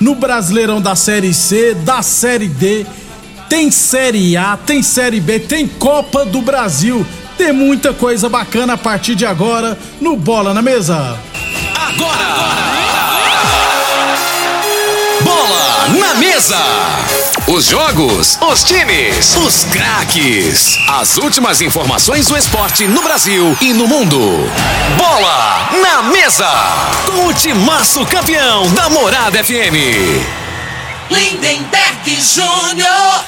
no Brasileirão da Série C, da Série D. Tem Série A, tem Série B, tem Copa do Brasil. Tem muita coisa bacana a partir de agora no Bola na Mesa. Bola na mesa. Os jogos, os times, os craques. As últimas informações do esporte no Brasil e no mundo. Bola na mesa. Com o timaço campeão da Morada FM. Lindenberg Júnior.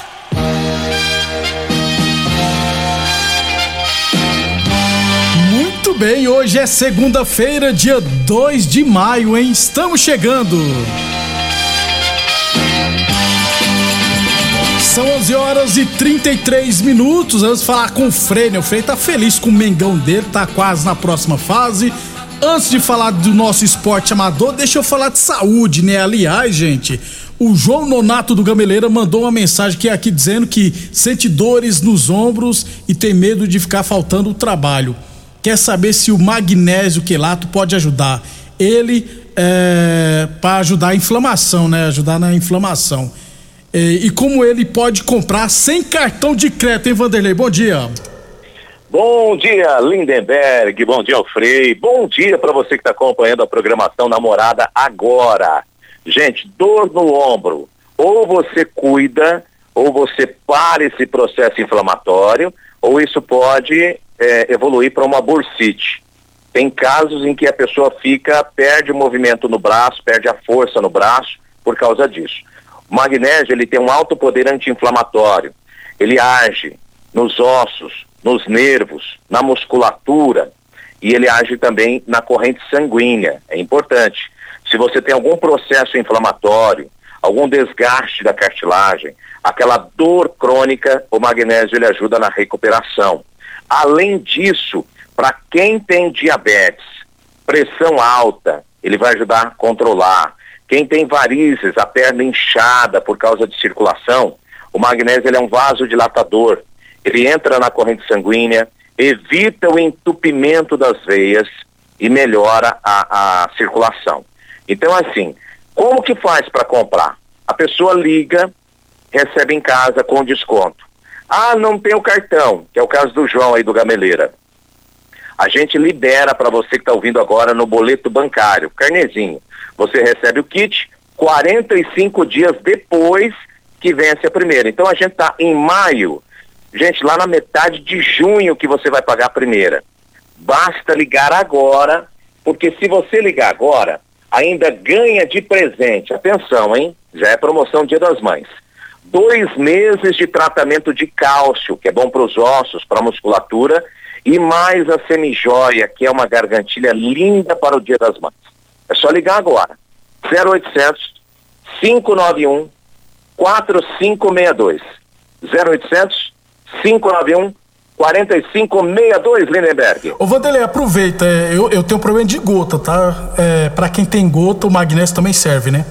Muito bem, hoje é segunda-feira, dia 2 de maio, hein? Estamos chegando. São 11 horas e 33 minutos. Vamos falar com o Frei? O Frei tá feliz com o Mengão dele, tá quase na próxima fase. Antes de falar do nosso esporte amador, deixa eu falar de saúde, né? Aliás, gente, o João Nonato do Gameleira mandou uma mensagem que é aqui dizendo que sente dores nos ombros e tem medo de ficar faltando o trabalho. Quer saber se o magnésio quelato pode ajudar? Ele é, para ajudar a inflamação, né? Ajudar na inflamação. É, e como ele pode comprar sem cartão de crédito, hein, Vanderlei? Bom dia. Bom dia, Lindenberg. Bom dia, Alfrei. Bom dia para você que está acompanhando a programação Namorada agora. Gente, dor no ombro. Ou você cuida, ou você para esse processo inflamatório, ou isso pode é, evoluir para uma bursite. Tem casos em que a pessoa fica, perde o movimento no braço, perde a força no braço por causa disso. Magnésio ele tem um alto poder anti-inflamatório. Ele age nos ossos, nos nervos, na musculatura e ele age também na corrente sanguínea. É importante. Se você tem algum processo inflamatório, algum desgaste da cartilagem, aquela dor crônica, o magnésio ele ajuda na recuperação. Além disso, para quem tem diabetes, pressão alta, ele vai ajudar a controlar. Quem tem varizes, a perna inchada por causa de circulação, o magnésio é um vasodilatador. Ele entra na corrente sanguínea, evita o entupimento das veias e melhora a, a circulação. Então, assim, como que faz para comprar? A pessoa liga, recebe em casa com desconto. Ah, não tem o cartão, que é o caso do João aí do Gameleira. A gente libera para você que está ouvindo agora no boleto bancário, carnezinho. Você recebe o kit 45 dias depois que vence a primeira. Então a gente está em maio, gente, lá na metade de junho que você vai pagar a primeira. Basta ligar agora, porque se você ligar agora, ainda ganha de presente. Atenção, hein? Já é promoção Dia das Mães. Dois meses de tratamento de cálcio, que é bom para os ossos, para a musculatura, e mais a semijoia, que é uma gargantilha linda para o Dia das Mães. É só ligar agora. 0800 591 4562. 0800 591 4562, Lindenberg. Ô Vanderlei, aproveita, é, eu, eu tenho problema de gota, tá? É, para quem tem gota, o magnésio também serve, né?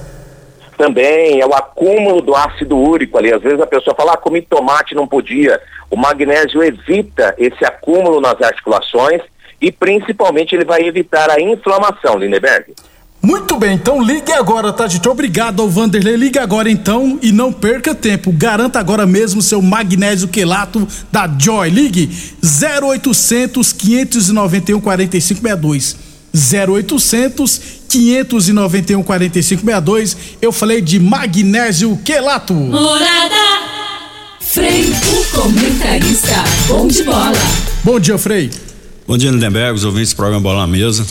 Também é o acúmulo do ácido úrico ali. Às vezes a pessoa fala, ah, comi tomate, não podia. O magnésio evita esse acúmulo nas articulações e principalmente ele vai evitar a inflamação, Lindenberg. Muito bem, então ligue agora, tá, gente? Obrigado ao Vanderlei. Ligue agora então e não perca tempo. Garanta agora mesmo seu magnésio quelato da Joy. Ligue 0800 591 4562. 0800 591 4562. Eu falei de magnésio quelato. Morada. Frei, o comentarista. Bom de bola. Bom dia, Frei. Bom dia, Lindenberg, os ouvintes do programa Bola na Mesa.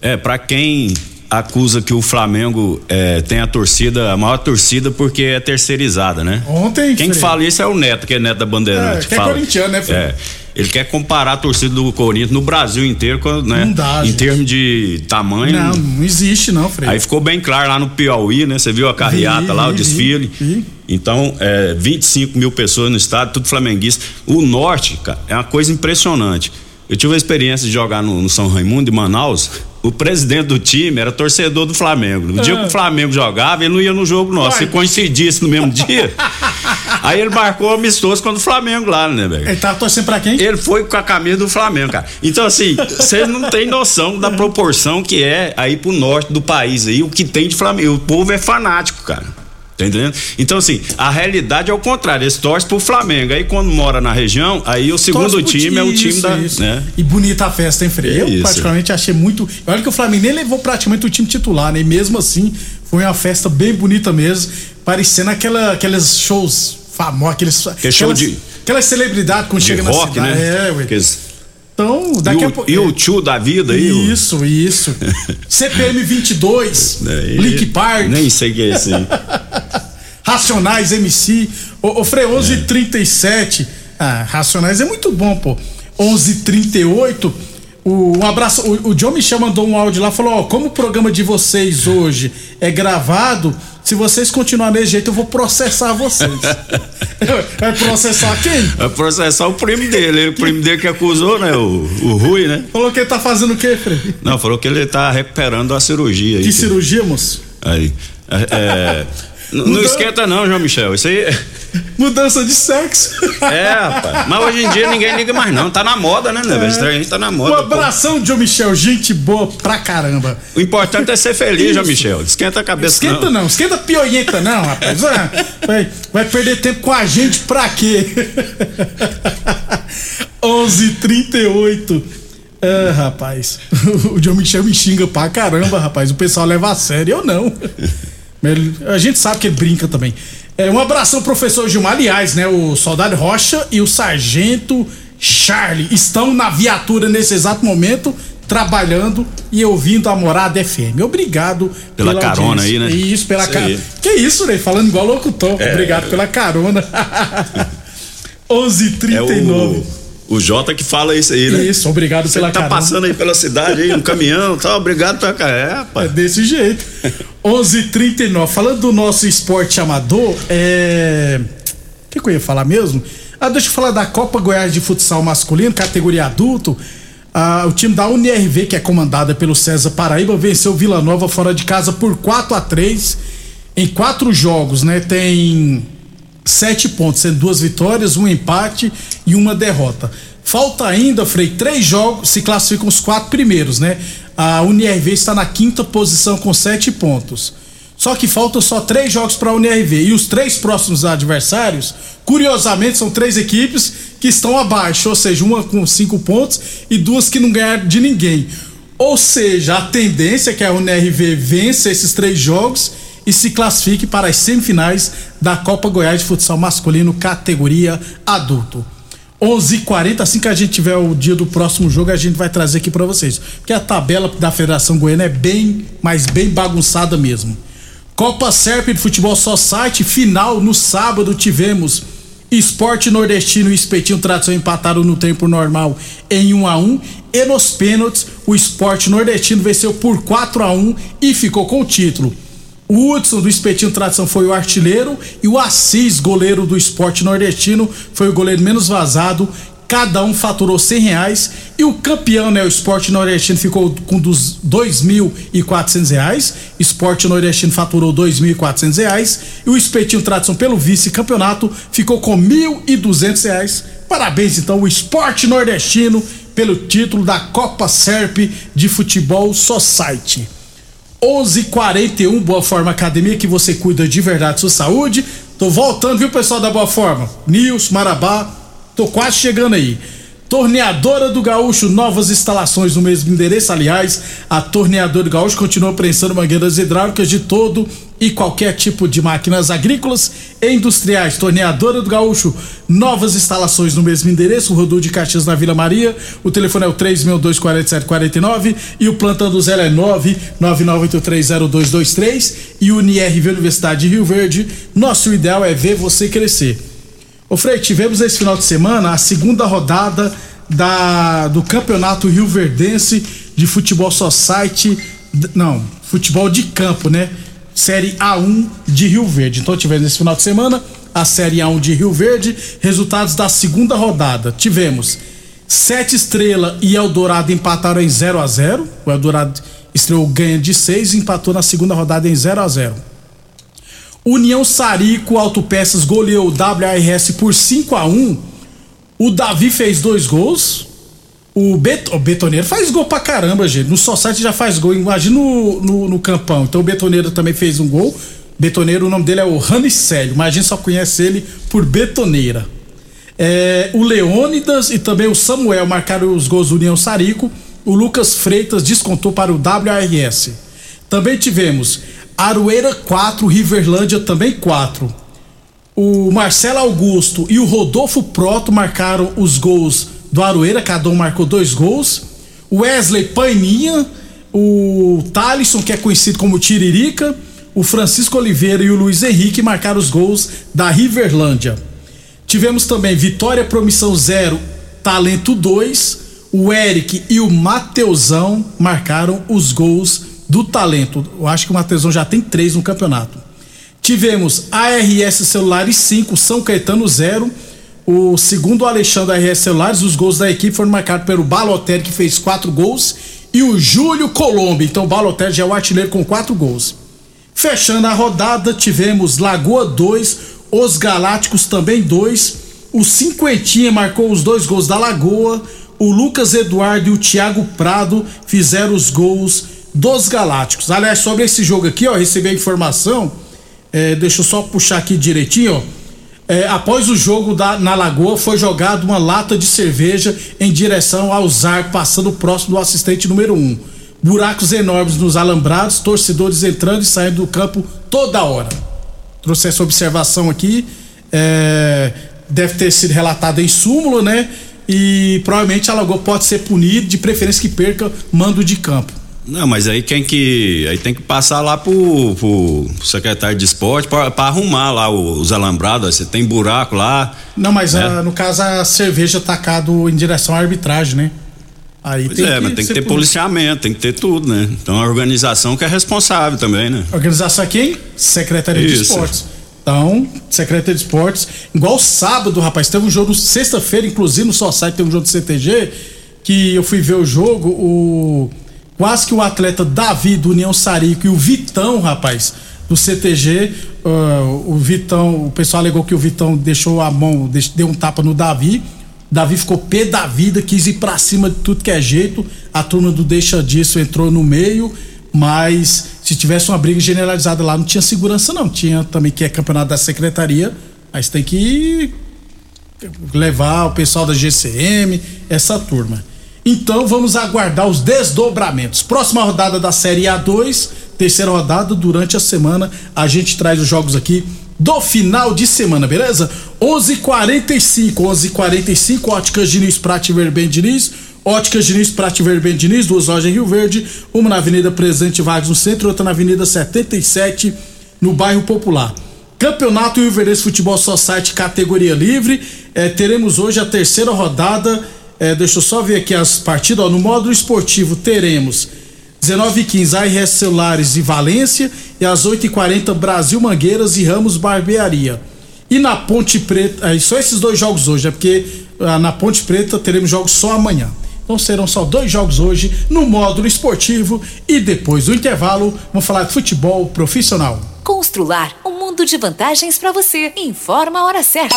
É, para quem acusa que o Flamengo é, tem a torcida, a maior torcida porque é terceirizada, né? Ontem. Quem Frei. fala isso é o Neto, que é Neto da Bandeirante. É, que é fala. corintiano, né, Frei? É. Ele quer comparar a torcida do Corinthians no Brasil inteiro, né? Não dá, Em gente. termos de tamanho. Não, não existe não, Frei. Aí ficou bem claro lá no Piauí, né? Você viu a carreata Vi, lá, o vi, desfile. vi. Então, é, 25 mil pessoas no estádio, tudo flamenguista. O norte, cara, é uma coisa impressionante. Eu tive a experiência de jogar no, no São Raimundo, em Manaus. O presidente do time era torcedor do Flamengo. No dia que o Flamengo jogava, ele não ia no jogo nosso. Ah. Se coincidisse no mesmo dia, aí ele marcou amistoso contra o Flamengo lá, né, velho? Ele tava torcendo pra quem? Ele foi com a camisa do Flamengo, cara. Então, assim, vocês não têm noção da proporção que é aí pro norte do país aí, o que tem de Flamengo. O povo é fanático, cara. Tá entendendo? Então, assim, a realidade é o contrário. Eles torcem pro Flamengo. Aí, quando mora na região, aí o segundo pro time é o time isso, da. isso. Né? E bonita a festa, hein, Frei? Eu, Isso. particularmente, achei muito. Olha que o Flamengo nem levou praticamente o time titular, né? E mesmo assim, foi uma festa bem bonita mesmo, parecendo aquela, aqueles shows famosos, aqueles. Que show aquelas, de- Aquelas celebridades quando De chega rock, na cidade. né? É, ué. Então, E daqui a o, pouco. e o tio da vida aí. o- Isso, isso. CPM 22, Aí, Link Park, Nem sei o que é esse aí. Racionais MC. Ô, ô Frei, 11:37. Ah, Racionais é muito bom, pô. 11:38. O, um abraço. O, o John Michel mandou um áudio lá, falou: Ó, como o programa de vocês hoje é gravado, se vocês continuarem desse jeito, eu vou processar vocês. Vai processar quem? Vai processar o primo dele. O primo dele que acusou, né? O, o Rui, né? Falou que ele tá fazendo o quê, Frei? Não, falou que ele tá recuperando a cirurgia aí. Que cirurgia, moço? Aí. É, é, não Mudou. esquenta não, João Michel. Isso aí. Mudança de sexo. É, rapaz. Mas hoje em dia ninguém liga mais, não. Tá na moda, né, né? velho? A gente tá na Um moda. pô. abração, John Michel. Gente boa pra caramba. O importante é ser feliz, João. Michel. Esquenta a cabeça, Esquenta não, esquenta pioienta não, rapaz. Vai, vai perder tempo com a gente pra quê? 11:38. Ah, rapaz. O John Michel me xinga pra caramba, rapaz. O pessoal leva a sério, eu não. Ele- A gente sabe que ele brinca também. É, um abração, professor Gilmar. Aliás, né? O soldado Rocha e o sargento Charlie estão na viatura nesse exato momento, trabalhando e ouvindo a Morada FM. Obrigado Pela carona audiência. aí, né? Isso, pela carona. Que isso, né? Falando igual locutor. É. Obrigado pela carona. É 11:39. o, o Jota que fala isso aí, né? Isso, obrigado Você pela tá carona. passando aí pela cidade aí, no caminhão, tá? Obrigado pela cara. É, É rapaz. desse jeito. 11:39. Falando do nosso esporte amador, é. O que, que eu ia falar mesmo? Ah, deixa eu falar da Copa Goiás de Futsal Masculino, categoria adulto. Ah, o time da UNRV, que é comandada pelo César Paraíba, venceu Vila Nova fora de casa por 4 a 3 em quatro jogos, né? Tem sete pontos, sendo duas vitórias, um empate e uma derrota. Falta ainda, Frei, três jogos, se classificam os quatro primeiros, né? A UNRV está na quinta posição com sete pontos. Só que faltam só três jogos para a UNRV. E os três próximos adversários, curiosamente, são três equipes que estão abaixo, ou seja, uma com cinco pontos e duas que não ganharam de ninguém. Ou seja, a tendência é que a UNRV vença esses três jogos e se classifique para as semifinais da Copa Goiás de Futsal Masculino, categoria adulto. 11:40 assim que a gente tiver o dia do próximo jogo, a gente vai trazer aqui para vocês. Porque a tabela da Federação Goiana é bem, mas bem bagunçada mesmo. Copa Serp de Futebol Society, final no sábado tivemos Esporte Nordestino e Espetinho Tradição empataram no tempo normal em 1 a 1 e nos pênaltis o Esporte Nordestino venceu por 4 a 1 e ficou com o título. O Hudson do Espetinho Tradição foi o artilheiro e o Assis, goleiro do Esporte Nordestino, foi o goleiro menos vazado, cada um faturou cem reais e o campeão, né, o Esporte Nordestino ficou com dos dois mil e quatrocentos reais, Esporte Nordestino faturou dois mil e quatrocentos reais e o Espetinho Tradição pelo vice-campeonato ficou com mil e duzentos reais. Parabéns então o Esporte Nordestino pelo título da Copa Serp de Futebol Society. 11:41 Boa Forma Academia que você cuida de verdade sua saúde. Tô voltando, viu, pessoal da Boa Forma? Nils, Marabá, tô quase chegando aí. Torneadora do Gaúcho, novas instalações no mesmo endereço. Aliás, a Torneadora do Gaúcho continua prensando mangueiras hidráulicas de todo e qualquer tipo de máquinas agrícolas e industriais. Torneadora do Gaúcho, novas instalações no mesmo endereço. Rodul de Caxias na Vila Maria. O telefone é o 3624749 e o plantão do zero é 999830223 e o NIRV Universidade de Rio Verde. Nosso ideal é ver você crescer. Ô Frei, tivemos esse final de semana a segunda rodada da, do Campeonato Rio Verdense de Futebol Society. Não, futebol de campo, né? Série A1 de Rio Verde. Então tivemos esse final de semana a Série A1 de Rio Verde. Resultados da segunda rodada. Tivemos Sete Estrela e Eldorado empataram em 0 a 0 O Eldorado estreou ganha de 6 e empatou na segunda rodada em 0 a 0 União Sarico Autopeças goleou o WRS por 5 a 1 O Davi fez dois gols. O, Bet o Betoneiro faz gol pra caramba, gente. No Society já faz gol, imagina no, no, no, campão. Então o Betoneiro também fez um gol. Betoneiro, o nome dele é o Ranicélio, mas a gente só conhece ele por Betoneira. É, o Leônidas e também o Samuel marcaram os gols do União Sarico. O Lucas Freitas descontou para o WRS. Também tivemos Aroeira 4, Riverlândia também 4. O Marcelo Augusto e o Rodolfo Proto marcaram os gols do Aroeira, cada um marcou dois gols. O Wesley Paininha, o Talisson, que é conhecido como Tiririca, o Francisco Oliveira e o Luiz Henrique marcaram os gols da Riverlândia. Tivemos também Vitória Promissão 0, Talento 2. O Eric e o Mateusão marcaram os gols do talento. Eu acho que o Matheusão já tem três no campeonato. Tivemos ARS Celulares 5, São Caetano 0. O segundo Alexandre ARS Celulares, os gols da equipe foram marcados pelo Balotelli, que fez quatro gols, e o Júlio Colombo. Então o Balotelli já é o artilheiro com quatro gols. Fechando a rodada, tivemos Lagoa 2, os Galácticos também 2. O Cinquentinha marcou os dois gols da Lagoa. O Lucas Eduardo e o Thiago Prado fizeram os gols dos Galácticos. Aliás, sobre esse jogo aqui, ó, recebi a informação. É, deixa eu só puxar aqui direitinho, ó. É, após o jogo da, na Lagoa, foi jogado uma lata de cerveja em direção ao Zar, passando próximo do assistente número 1. Um. Buracos enormes nos alambrados, torcedores entrando e saindo do campo toda hora. Trouxe essa observação aqui. É, deve ter sido relatada em súmula, né? E provavelmente a Lagoa pode ser punido, de preferência que perca mando de campo. Não, mas aí quem que. Aí tem que passar lá pro, pro secretário de esporte para arrumar lá os alambrados. Você tem buraco lá. Não, mas né? a, no caso a cerveja tacado em direção à arbitragem, né? Aí pois tem é, que mas tem que ter policiamento, tem que ter tudo, né? Então a organização que é responsável também, né? Organização aqui? Secretaria Isso. de Esportes. Então, Secretaria de Esportes, igual sábado, rapaz, teve um jogo sexta-feira, inclusive no site tem um jogo do CTG, que eu fui ver o jogo, o Quase que o atleta Davi do União Sarico e o Vitão, rapaz, do CTG, uh, o Vitão, o pessoal alegou que o Vitão deixou a mão, deu um tapa no Davi. Davi ficou pé da vida, quis ir pra cima de tudo que é jeito. A turma do Deixa Disso entrou no meio, mas se tivesse uma briga generalizada lá, não tinha segurança, não. Tinha também que é campeonato da secretaria, mas tem que levar o pessoal da GCM, essa turma. Então vamos aguardar os desdobramentos. Próxima rodada da Série A2, terceira rodada durante a semana. A gente traz os jogos aqui do final de semana, beleza? 11:45, 11:45 Óticas Diniz, Prate Verben Diniz. Óticas Diniz, Prate Verben Diniz, duas lojas em Rio Verde, uma na Avenida Presidente Vargas no centro, outra na Avenida 77 no bairro Popular. Campeonato Rio Verde Futebol Society categoria livre. É, teremos hoje a terceira rodada é, deixa eu só ver aqui as partidas. Ó, no módulo esportivo teremos 19h15 ARS Celulares e Valência. E às 8h40 Brasil Mangueiras e Ramos Barbearia. E na Ponte Preta. É, só esses dois jogos hoje, é porque ah, na Ponte Preta teremos jogos só amanhã. Então serão só dois jogos hoje no módulo esportivo e depois do intervalo vamos falar de futebol profissional. Constrular um mundo de vantagens para você. Informa a hora certa.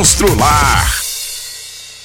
Constrular.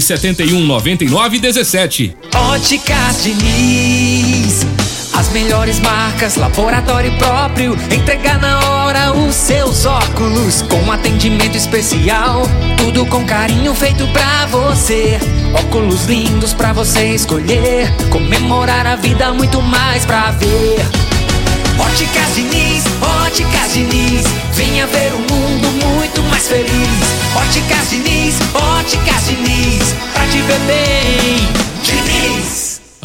71 99 17. Óticas Diniz. As melhores marcas, laboratório próprio. Entregar na hora os seus óculos. Com atendimento especial. Tudo com carinho feito pra você. Óculos lindos pra você escolher. Comemorar a vida, muito mais pra ver. Óticas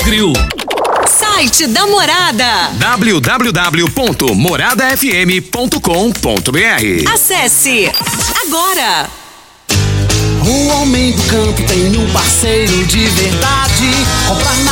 Grill. Site da Morada. www.moradafm.com.br Acesse agora. O homem do campo tem um parceiro de verdade. Comprar na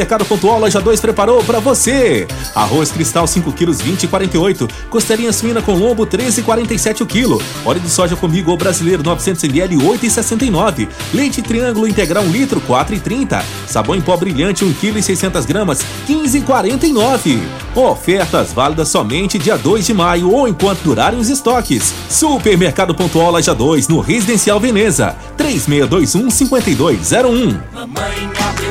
Supermercado Pontual Loja 2 preparou para você. Arroz cristal 5 quilos 20 e 48, costelinha suína com lombo 13 e 47 o quilo, óleo de soja comigo ou brasileiro 900 ml 8 e 69, leite triângulo integral 1 litro 4 e 30, sabão em pó brilhante 1 kg e 600 gramas 15 e 49. Ofertas válidas somente dia 2 de maio ou enquanto durarem os estoques. Supermercado Pontual Loja 2 no Residencial Veneza 3621 5201. Mamãe abriu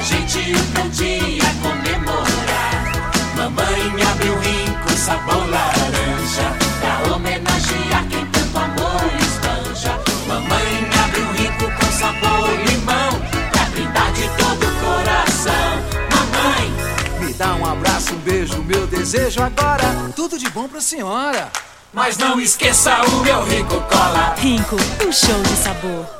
Pra gente um dia comemorar Mamãe abriu rico sabor laranja Pra homenagear quem tanto amor espanja Mamãe abriu rico com sabor limão Pra brindar de todo o coração Mamãe Me dá um abraço, um beijo, meu desejo agora. Tudo de bom pra senhora. Mas não esqueça o meu Rico Cola. Rinco, um show de sabor.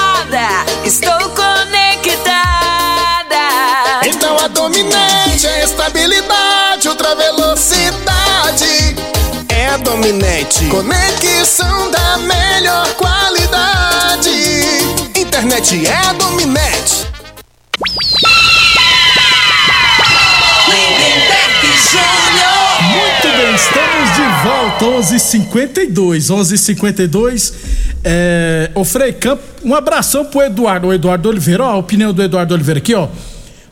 Estou conectada. Então a dominante é estabilidade, ultra velocidade. É a dominante. Conexão da melhor qualidade. Internet é a dominante. Muito bem, estamos de volta, 11:52, 11:52. É, ô Frei Campo, um abração pro Eduardo, o Eduardo Oliveira, ó, a opinião do Eduardo Oliveira aqui, ó.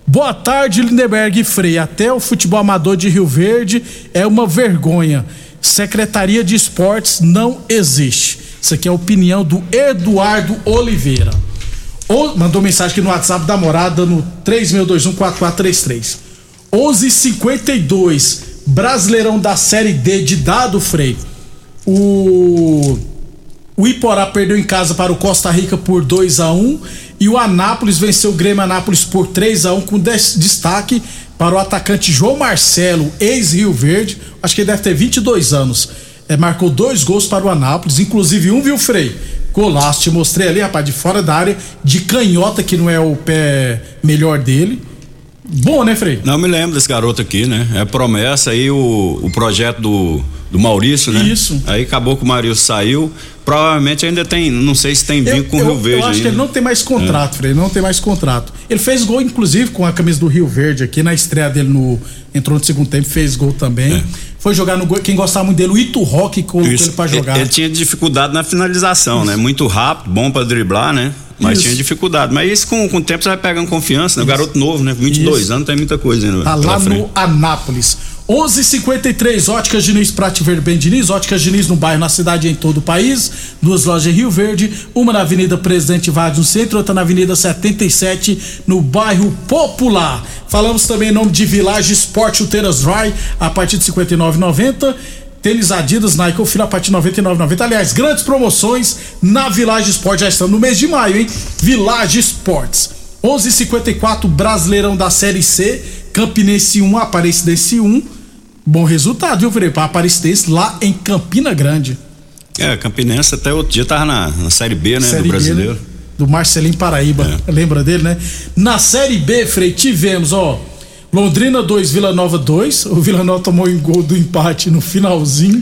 Boa tarde, Lindenberg e Frei. Até o futebol amador de Rio Verde é uma vergonha. Secretaria de Esportes não existe. Isso aqui é a opinião do Eduardo Oliveira. Ou, mandou mensagem aqui no WhatsApp da morada no 36214433. 11:52 Brasileirão da Série D de dado, Frei. O o Iporá perdeu em casa para o Costa Rica por 2 a 1 e o Anápolis venceu o Grêmio Anápolis por 3 a 1 com des- destaque para o atacante João Marcelo, ex-Rio Verde, acho que ele deve ter 22 anos. É, marcou dois gols para o Anápolis, inclusive um, viu, Frei? Golaço, te mostrei ali, rapaz, de fora da área, de canhota, que não é o pé melhor dele. Bom, né, Frei? Não me lembro desse garoto aqui, né? É promessa aí o, o projeto do, do Maurício, né? Isso. Aí acabou que o Maurício saiu. Provavelmente ainda tem, não sei se tem vínculo com o Rio Verde eu acho que ainda. ele não tem mais contrato, Frei, ele não tem mais contrato. Ele fez gol, inclusive, com a camisa do Rio Verde aqui na estreia dele no. Entrou no segundo tempo, fez gol também. Foi jogar no gol. Quem gostava muito dele, o Ito Rock, colocou Isso. ele pra jogar. Ele, ele tinha dificuldade na finalização, né? Muito rápido, bom pra driblar, né? Mas Isso. tinha dificuldade. Mas isso com, com o tempo você vai pegando confiança, né? O garoto novo, né? 22 Isso. anos, tem muita coisa ainda. Tá lá frente. no Anápolis. 11:53 Óticas Diniz Prate Verde Bem Diniz, Óticas Diniz no bairro, na cidade e em todo o país. Duas lojas em Rio Verde, uma na Avenida Presidente Vargas no centro, outra na Avenida 77 no bairro Popular. Falamos também em nome de Village Sport Chuteiras Dry a partir de 59,90. Tênis Adidas, Nike ou Fila a partir de 99,90. Aliás, grandes promoções na Village Sport. Já estamos no mês de maio, hein? Village Sports. 11:54 Brasileirão da Série C, Campinense 1, Aparecidense 1. Bom resultado, viu? Para Aparecidense lá em Campina Grande. É, Campinense até outro dia tava na, na Série B, né? Série do B, brasileiro. né? Do Marcelinho Paraíba. Lembra dele, né? Na Série B, Frei, tivemos, ó. Londrina 2, Vila Nova 2. O Vila Nova tomou um gol do empate no finalzinho.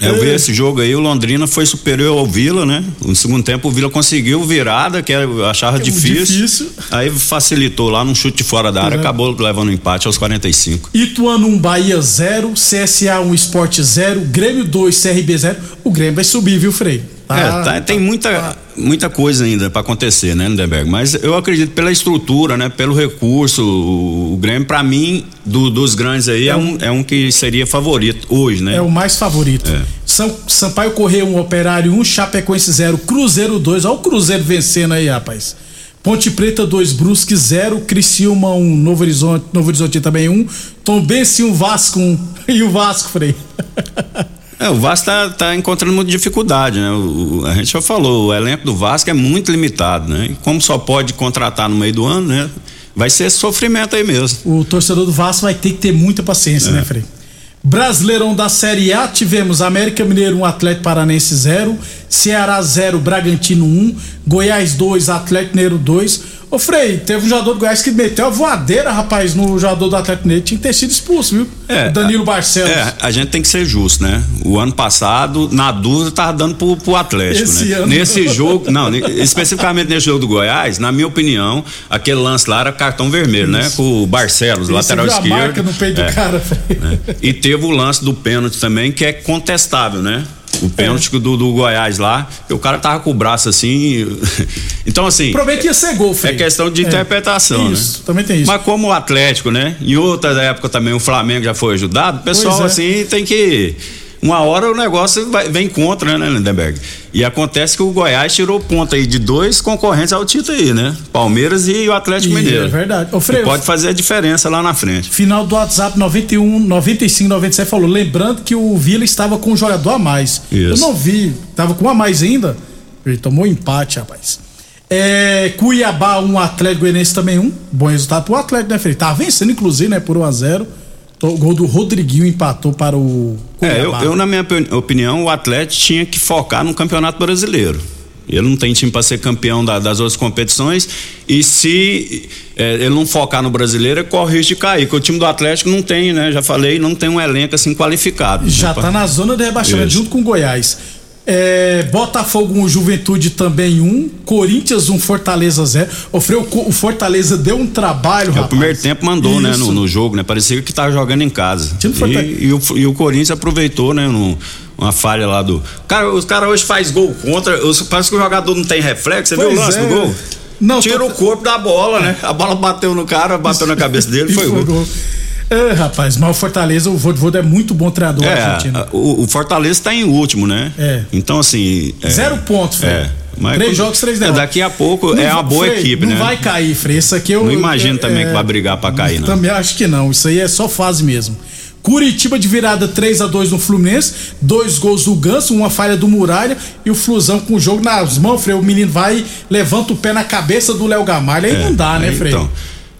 É, eu vi esse jogo aí, o Londrina foi superior ao Vila, né? No segundo tempo o Vila conseguiu virada, que eu achava difícil. difícil. Aí facilitou lá num chute fora da área, É. acabou levando o empate aos 45. Ituano 1, Bahia 0, CSA 1, Esporte 0, Grêmio 2, CRB 0. O Grêmio vai subir, viu, Frei? Tá- é, tá- tem muita, muita coisa ainda pra acontecer, né, Lindenberg? Mas eu acredito pela estrutura, né, pelo recurso, o, o Grêmio, pra mim, do- dos grandes aí, é, um, é um que seria favorito hoje, né? É o mais favorito. São, Sampaio Correia 1, Operário 1, Chapecoense 0, Cruzeiro 2. Olha o Cruzeiro vencendo aí, rapaz. Ponte Preta 2, Brusque 0, Criciúma 1, Novo Horizonte, Novo Horizonte também 1, Tombense 1, Vasco 1. E o Vasco, Frei? É, o Vasco tá, tá encontrando muita dificuldade, né? O- a gente já falou, o elenco do Vasco é muito limitado, né? E como só pode contratar no meio do ano, né? Vai ser sofrimento aí mesmo. O torcedor do Vasco vai ter que ter muita paciência, É. né, Frei? Brasileirão da Série A, tivemos América Mineiro 1, Atlético Paranense 0, Ceará 0, Bragantino 1, Goiás 2, Atlético Mineiro 2. Ô Frei, teve um jogador do Goiás que meteu a voadeira, rapaz, no jogador do Atlético Mineiro. Tinha que ter sido expulso, viu? É, o Danilo Barcelos. É, a gente tem que ser justo, né? O ano passado, na dúvida, tava dando pro, pro Atlético, Esse né? ano Nesse jogo, não, especificamente nesse jogo do Goiás, na minha opinião, aquele lance lá era cartão vermelho, né? Com o Barcelos, Isso, lateral viu a esquerdo. marca no peito do cara, Frei. né? E teve o lance do pênalti também, que é contestável, né? O pênalti do, do Goiás lá, o cara tava com o braço assim. Então, assim. O problema é que ia ser gol, Frei. É questão de É. interpretação, Isso, né? também tem isso. Mas como o Atlético, né? Em outra época também o Flamengo já foi ajudado, o pessoal é. assim tem que. Uma hora o negócio vai- vem contra, né, Lindenberg? E acontece que o Goiás tirou ponta aí de dois concorrentes ao título aí, né? Palmeiras e o Atlético E Mineiro. é verdade. Ô, Frei, E pode fazer a diferença lá na frente. Final do WhatsApp 91 95 97 falou, lembrando que o Vila estava com um jogador a mais. Isso. Eu não vi, tava com um a mais ainda. Ele tomou empate, rapaz. É, Cuiabá, um Atlético Goianiense também um. Bom resultado pro Atlético, né, Frei? Tava vencendo, inclusive, né, por 1 a 0 O gol do Rodriguinho empatou para o É, eu, Cuiabá. eu, na minha opi- opinião, o Atlético tinha que focar no Campeonato Brasileiro. Ele não tem time para ser campeão da- das outras competições e se é, ele não focar no brasileiro, ele corre o risco de cair. Porque o time do Atlético não tem, né? Já falei, não tem um elenco assim qualificado. Já né, tá pra- na zona de rebaixamento Isso. junto com o Goiás. É, Botafogo um, Juventude também um, Corinthians um, Fortaleza zero. O, Frei, o Fortaleza deu um trabalho, É, o primeiro tempo mandou, né, Isso. no, no jogo, né? Parecia que tava jogando em casa. E, e o, e o Corinthians aproveitou, né, no- uma falha lá do. Cara, os caras hoje faz gol contra. os- parece que o jogador não tem reflexo. Você viu o Pois lance é. do gol? Não, Tira o corpo da bola, né? A bola bateu no cara, bateu na cabeça dele, E foi gol. É, rapaz, mas o Fortaleza, o Voivoda é muito bom treinador argentino. É, a- o, o Fortaleza tá em último, né? É. Então, assim. é- Zero pontos, Frei. É. Mas Três quando- jogos, três é, derrotas. Daqui a pouco Não é uma boa Frei, equipe, não né? vai cair, Frei. Isso aqui eu. Não imagino é, também é, que vai brigar pra cair, não. Também acho que não. Isso aí é só fase mesmo. Curitiba de virada 3 a 2 no Fluminense, dois gols do Ganso, uma falha do Muralha e o Flusão com o jogo nas mãos, Frei. O menino vai, levanta o pé na cabeça do Léo Gamalho. Aí não dá, né, É, Frei? Então,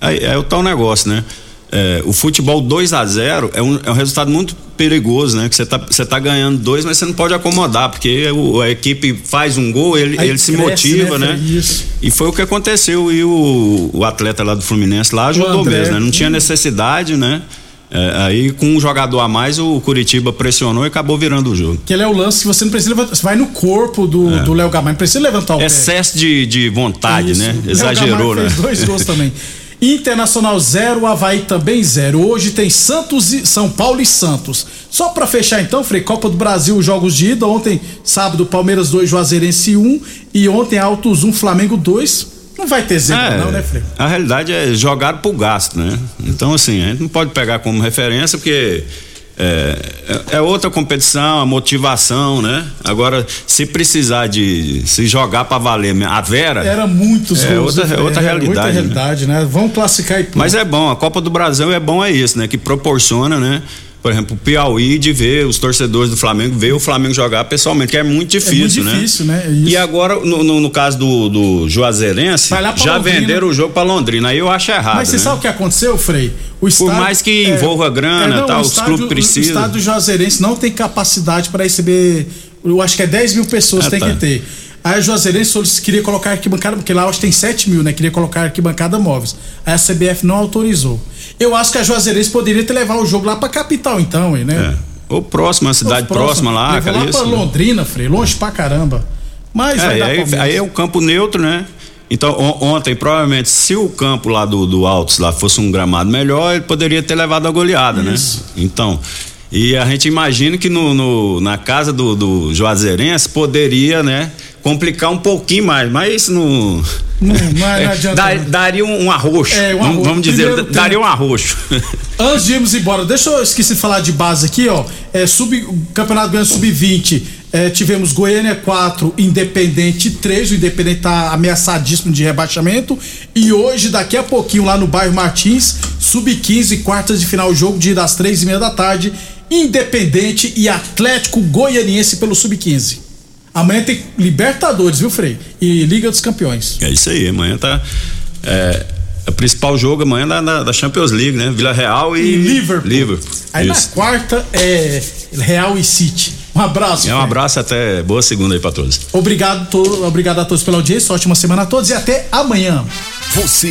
aí é o tal negócio, né? É, o futebol 2 a 0 é um, é um resultado muito perigoso, né? Que você tá, você tá ganhando dois, mas você não pode acomodar, porque o- a equipe faz um gol, ele, Aí ele se cresce, motiva, né, né? Isso. E foi o que aconteceu. E o, o atleta lá do Fluminense lá ajudou André. mesmo, né? Não tinha necessidade, né? É, aí, com um jogador a mais, o Curitiba pressionou e acabou virando o jogo. Que ele é o lance que você não precisa levantar. Você vai no corpo do É. do Léo Gamalho, não precisa levantar o pé. Excesso de, de vontade, Isso. né? Exagerou, né? Dois gols também. Internacional 0, Havaí também 0. Hoje tem Santos e São Paulo e Santos. Só pra fechar então, Frei, Copa do Brasil, jogos de ida. Ontem, sábado, Palmeiras 2, Juazeirense 1. E ontem, Altos 1, Flamengo 2. Não vai ter zebra, É, não, né, Frei? A realidade é jogar pro gasto, né? Então, assim, a gente não pode pegar como referência porque é, é- outra competição, a motivação, né? Agora, se precisar de se jogar pra valer a Vera. Era muitos é gols. outra, né, é outra realidade. Outra né? realidade, né? Vamos classificar e pronto. Mas é bom, a Copa do Brasil é bom é isso, né? Que proporciona, né? Por exemplo, o Piauí de ver os torcedores do Flamengo, ver o Flamengo jogar pessoalmente, que é muito difícil, muito né? difícil, né? É E agora, no, no- no caso do, do Juazeirense, já Londrina. venderam o jogo pra Londrina. Aí eu acho errado. Mas você né? sabe o que aconteceu, Frei? O Por estádio- mais que envolva grana, não, tal, o os estádio- clubes precisam. O estádio Juazeirense não tem capacidade para receber, eu acho que é 10 mil pessoas Ah, tem tá. que ter. Aí o Juazeirense queria colocar arquibancada, porque lá acho que tem 7 mil, né? Queria colocar arquibancada móveis. Aí a CBF não autorizou. Eu acho que a Juazeirense poderia ter levado o jogo lá pra capital, então, hein, né? É. Ou próxima, a cidade Próximo. próxima lá, Levou cara, lá isso, pra né? Londrina, Frei, longe pra caramba. Mas vai É, dar aí, aí é o campo neutro, né? Então, on- ontem, provavelmente, se o campo lá do, do Altos lá fosse um gramado melhor, ele poderia ter levado a goleada, Isso. né? Então, e a gente imagina que no, no- na casa do, do Juazeirense poderia, né? Complicar um pouquinho mais, mas isso não. Não, não, não adianta. Dar- daria um, um arroxo. É, um vamos, arroxo. vamos dizer, Primeiro tempo. daria um arroxo. Antes de irmos embora, deixa eu esqueci de falar de base aqui, ó. É, sub, Campeonato Goiano Sub-20. é, tivemos Goiânia 4, Independente 3. O Independente tá ameaçadíssimo de rebaixamento. E hoje, daqui a pouquinho, lá no bairro Martins, Sub-15, quartas de final, jogo de das três e meia da tarde. Independente e Atlético Goianiense pelo Sub-15. Amanhã tem Libertadores, viu, Frei? E Liga dos Campeões. É isso aí, amanhã tá. É, o principal jogo amanhã da, da, Champions League, né? Vila Real e, E Liverpool. Liverpool. Aí Isso. na quarta é Real e City. Um abraço. É um abraço até boa segunda aí pra todos. Obrigado, to- obrigado a todos pela audiência. Ótima semana a todos e até amanhã. Você